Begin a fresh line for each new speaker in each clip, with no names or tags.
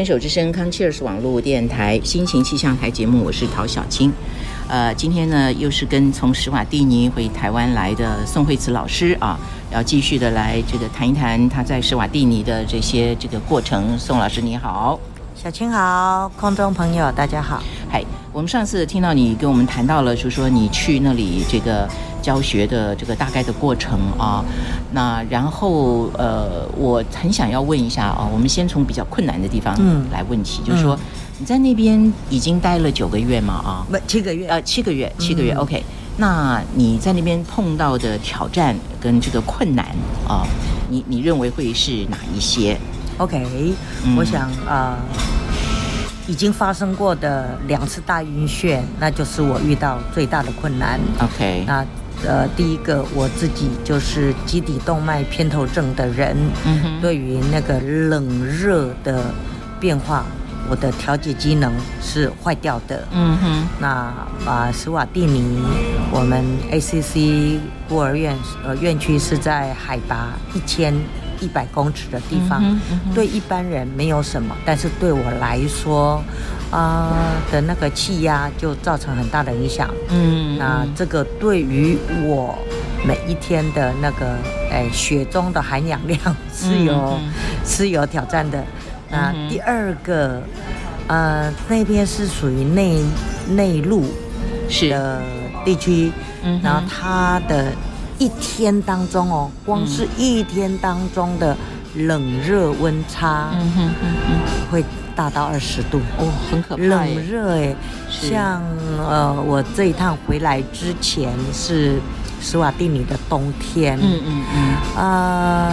牵手之声康 Cheers 网络电台心情气象台节目，我是陶小青。呃，今天呢，又是跟从史瓦蒂尼回台湾来的宋慧慈老师啊，要继续的来这个谈一谈他在史瓦蒂尼的这些这个过程。宋老师你好，
小青好，空中朋友大家好。
嗨，我们上次听到你跟我们谈到了，就是说你去那里这个教学的这个大概的过程啊。那然后呃，我很想要问一下啊，我们先从比较困难的地方来问起，就是说你在那边已经待了九个月嘛啊？
不，七个月。
呃，七个月，七个月。OK，那你在那边碰到的挑战跟这个困难啊，你你认为会是哪一些
？OK，我想啊。已经发生过的两次大晕眩，那就是我遇到最大的困难。
OK，
那呃，第一个我自己就是基底动脉偏头症的人，对于那个冷热的变化，我的调节机能是坏掉的。嗯哼，那啊，斯瓦蒂尼，我们 ACC 孤儿院呃院区是在海拔一千。一百公尺的地方，对一般人没有什么，但是对我来说，啊的那个气压就造成很大的影响。嗯，那这个对于我每一天的那个哎血中的含氧量是有是有挑战的。那第二个，呃，那边是属于内内陆的地区，然后它的。一天当中哦，光是一天当中的冷热温差，嗯哼嗯哼，会大到二十度
哦，很可怕。
冷热哎，像呃，我这一趟回来之前是斯瓦蒂尼的冬天，嗯嗯嗯，啊，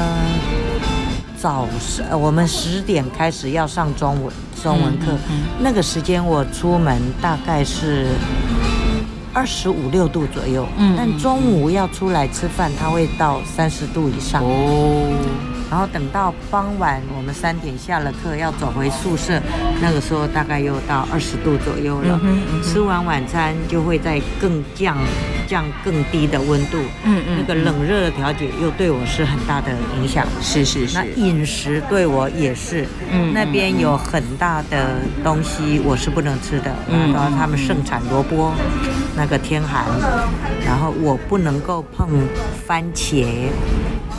早上我们十点开始要上中文中文课，那个时间我出门大概是。二十五六度左右，嗯，但中午要出来吃饭，它会到三十度以上哦。然后等到傍晚，我们三点下了课要走回宿舍，那个时候大概又到二十度左右了。吃完晚餐就会再更降降更低的温度，嗯嗯，那个冷热的调节又对我是很大的影响。
是是是。
那饮食对我也是，嗯，那边有很大的东西我是不能吃的，嗯，然后他们盛产萝卜。那个天寒，然后我不能够碰番茄，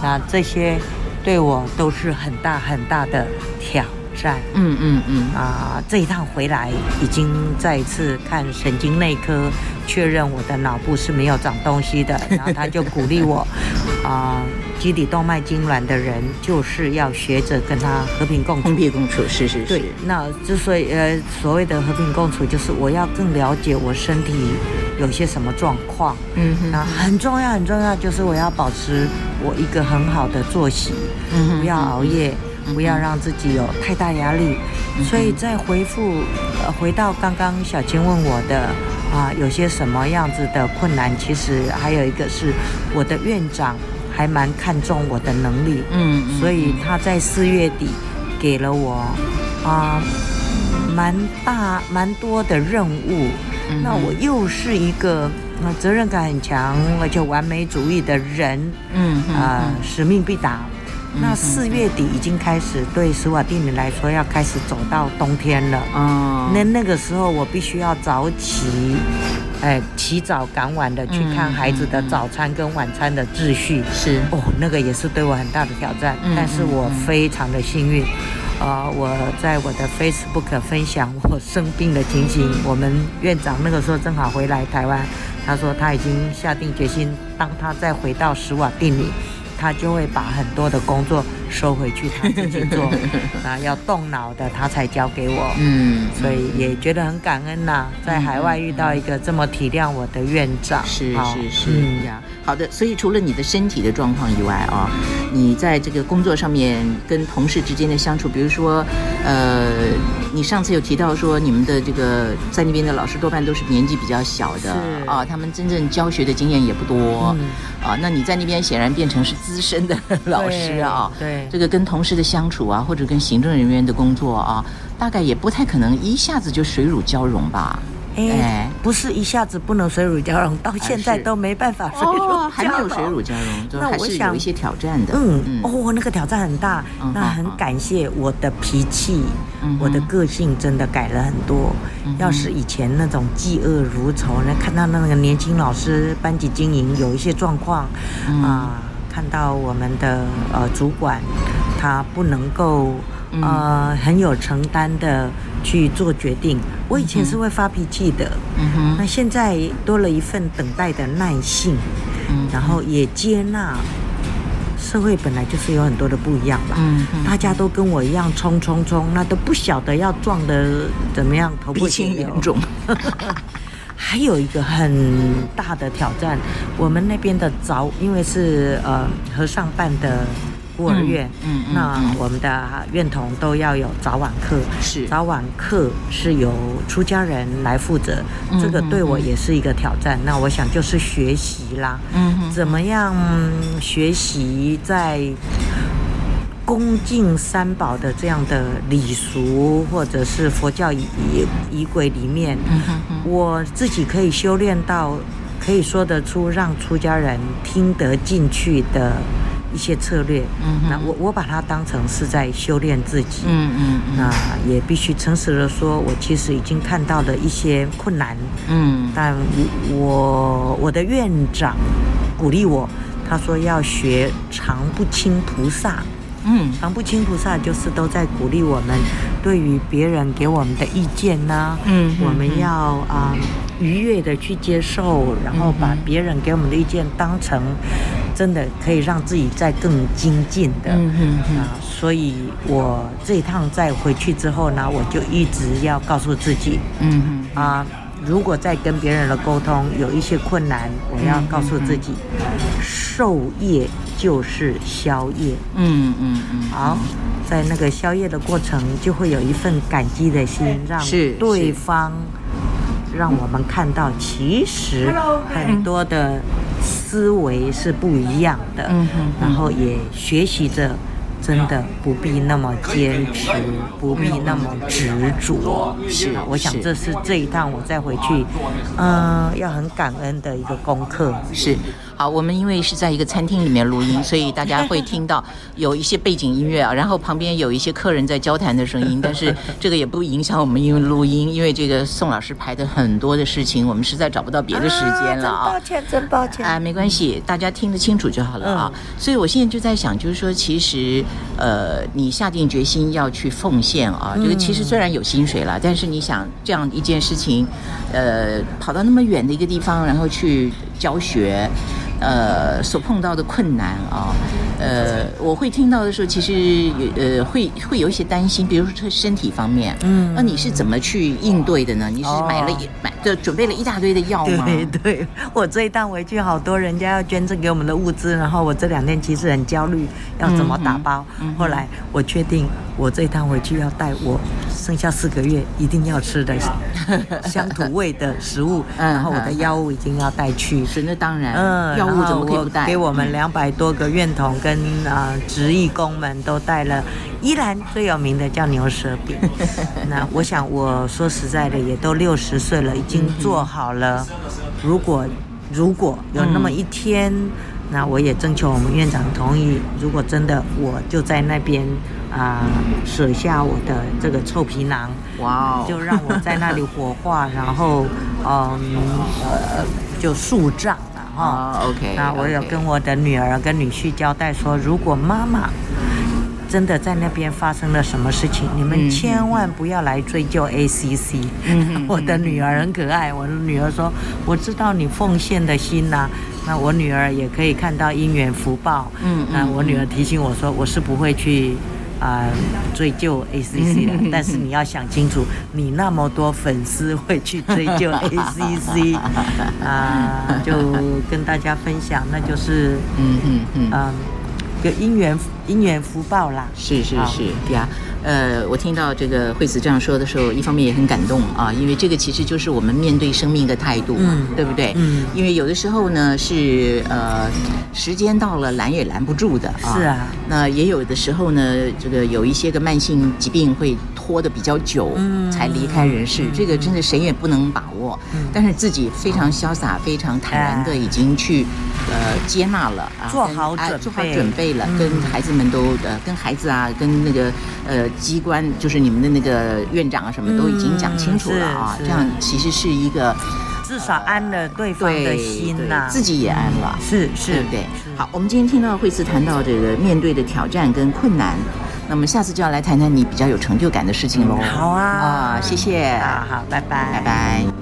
那这些对我都是很大很大的挑战。嗯嗯嗯。啊，这一趟回来已经再一次看神经内科，确认我的脑部是没有长东西的，然后他就鼓励我，啊。基底动脉痉挛的人，就是要学着跟他和平共处。
和平共处，是是是。
对，那之所以呃所谓的和平共处，就是我要更了解我身体有些什么状况。嗯哼。那很重要很重要，就是我要保持我一个很好的作息，嗯不要熬夜，不要让自己有太大压力。所以再回复呃回到刚刚小青问我的啊，有些什么样子的困难？其实还有一个是我的院长。还蛮看重我的能力，嗯，所以他在四月底给了我啊蛮大蛮多的任务，那我又是一个责任感很强而且完美主义的人，嗯啊使命必达。那四月底已经开始对斯瓦蒂尼来说要开始走到冬天了，哦，那那个时候我必须要早起。哎，起早赶晚的去看孩子的早餐跟晚餐的秩序，
是
哦，那个也是对我很大的挑战。但是我非常的幸运，呃，我在我的 Facebook 分享我生病的情形。我们院长那个时候正好回来台湾，他说他已经下定决心，当他再回到史瓦蒂尼。他就会把很多的工作收回去，他自己做。啊要动脑的，他才交给我。嗯，所以也觉得很感恩呐，在海外遇到一个这么体谅我的院长。
是是是。好的，所以除了你的身体的状况以外啊，你在这个工作上面跟同事之间的相处，比如说，呃，你上次有提到说你们的这个在那边的老师多半都是年纪比较小的啊，他们真正教学的经验也不多啊。那你在那边显然变成是资深的 老师啊，
对，
这个跟同事的相处啊，或者跟行政人员的工作啊，大概也不太可能一下子就水乳交融吧。
哎，不是一下子不能水乳交融，到现在都没办法水乳交融，
还没有水乳交融，那我想有一些挑战的。
嗯，哦，那个挑战很大，那很感谢我的脾气，我的个性真的改了很多。要是以前那种嫉恶如仇，那看到那个年轻老师班级经营有一些状况啊，看到我们的呃主管他不能够。呃，很有承担的去做决定。我以前是会发脾气的，嗯哼。那现在多了一份等待的耐性，嗯，然后也接纳社会本来就是有很多的不一样吧，嗯大家都跟我一样冲冲冲，那都不晓得要撞的怎么样，头破血
流。
还有一个很大的挑战，我们那边的早，因为是呃和尚办的。孤儿院，嗯，那我们的院童都要有早晚课，
是
早晚课是由出家人来负责，这个对我也是一个挑战。那我想就是学习啦，嗯，怎么样学习在恭敬三宝的这样的礼俗或者是佛教仪仪轨里面，我自己可以修炼到可以说得出让出家人听得进去的。一些策略，嗯，那我我把它当成是在修炼自己，嗯嗯，那也必须诚实的说，我其实已经看到了一些困难，嗯，但我我的院长鼓励我，他说要学常不轻菩萨，嗯，常不清菩萨就是都在鼓励我们，对于别人给我们的意见呢，嗯，我们要啊愉悦的去接受，然后把别人给我们的意见当成。真的可以让自己再更精进的嗯啊！所以我这一趟再回去之后呢，我就一直要告诉自己，嗯啊，如果在跟别人的沟通有一些困难，我要告诉自己，受业就是消业。嗯嗯嗯。好，在那个消业的过程，就会有一份感激的心，让对方让我们看到，其实很多的。思维是不一样的，然后也学习着，真的不必那么坚持，不必那么执着。是，我想这是这一趟我再回去，嗯，要很感恩的一个功课。
是。好，我们因为是在一个餐厅里面录音，所以大家会听到有一些背景音乐啊，然后旁边有一些客人在交谈的声音，但是这个也不影响我们因为录音，因为这个宋老师排的很多的事情，我们实在找不到别的时间了啊。
抱歉，真抱歉。啊，
没关系，大家听得清楚就好了啊。所以我现在就在想，就是说，其实呃，你下定决心要去奉献啊，这个其实虽然有薪水了，但是你想这样一件事情，呃，跑到那么远的一个地方，然后去教学。呃，所碰到的困难啊，呃，我会听到的时候，其实呃会会有一些担心，比如说身体方面，嗯，那你是怎么去应对的呢？你是买了一买就准备了一大堆的药吗？
对对，我这一趟回去，好多人家要捐赠给我们的物资，然后我这两天其实很焦虑，要怎么打包。后来我确定，我这一趟回去要带我剩下四个月一定要吃的 乡土味的食物，然后我的药物已经要带去。
是那当然，嗯。然后我
给我们两百多个院童跟啊职役工们都带了依然最有名的叫牛舌饼。那我想我说实在的，也都六十岁了，已经做好了。如果如果有那么一天，那我也征求我们院长同意。如果真的我就在那边啊 舍下我的这个臭皮囊，哇哦，就让我在那里火化，然后 嗯呃就树葬。
哦，OK。
那我有跟我的女儿跟女婿交代说，如果妈妈真的在那边发生了什么事情，你们千万不要来追究 ACC。我的女儿很可爱，我的女儿说，我知道你奉献的心呐。那我女儿也可以看到因缘福报。嗯，那我女儿提醒我说，我是不会去。啊，追究 ACC 的，但是你要想清楚，你那么多粉丝会去追究 ACC 啊，就跟大家分享，那就是嗯嗯嗯，嗯，个因缘因缘福报啦，
是是是，对呀。呃，我听到这个惠子这样说的时候，一方面也很感动啊，因为这个其实就是我们面对生命的态度嘛，对不对？嗯。因为有的时候呢，是呃，时间到了拦也拦不住的啊。
是啊。
那也有的时候呢，这个有一些个慢性疾病会。
拖的比较久，才离开人世，这个真的谁也不能把握。但是自己非常潇洒、非常坦然的已经去呃接纳了，
做好准
做好准备了，跟孩子们都呃跟孩子啊，跟那个呃机关，就是你们的那个院长啊什么都已经讲清楚了啊，这样其实是一个。
至少安了对方的心呐，
自己也安了，
是是，
对不对？好，我们今天听到惠慈谈到这个面对的挑战跟困难，那么下次就要来谈谈你比较有成就感的事情喽。
好啊，
啊，谢谢，
好好，拜拜，
拜拜。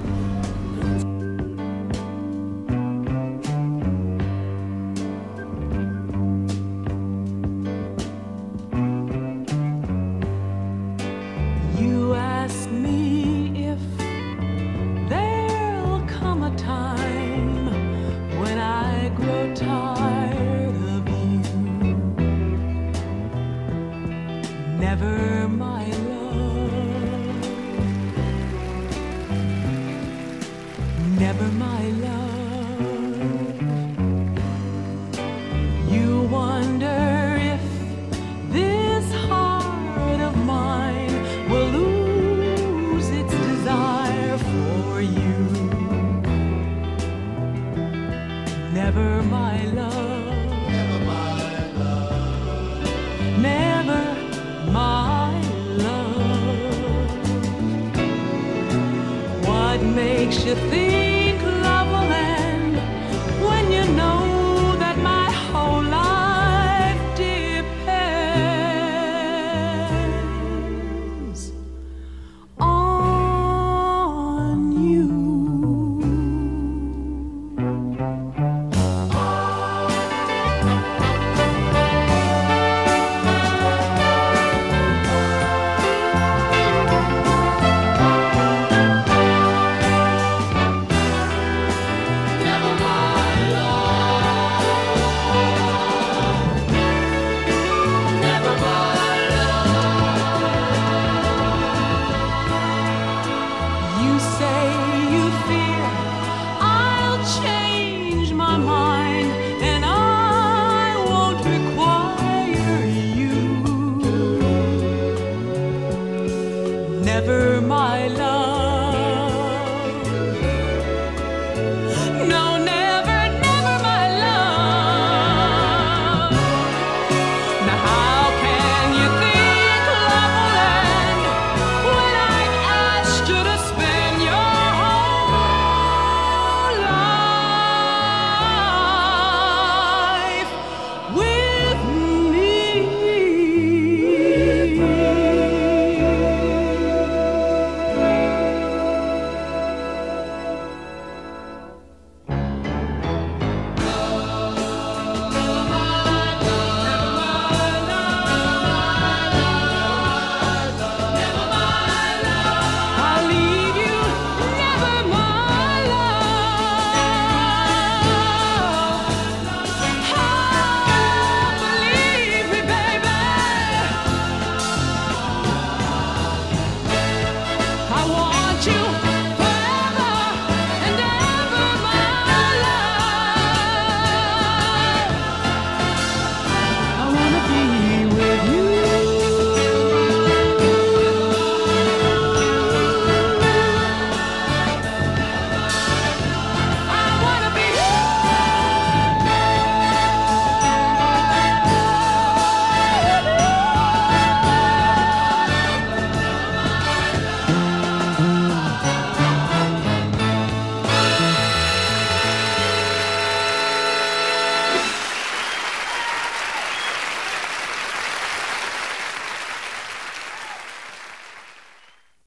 my love.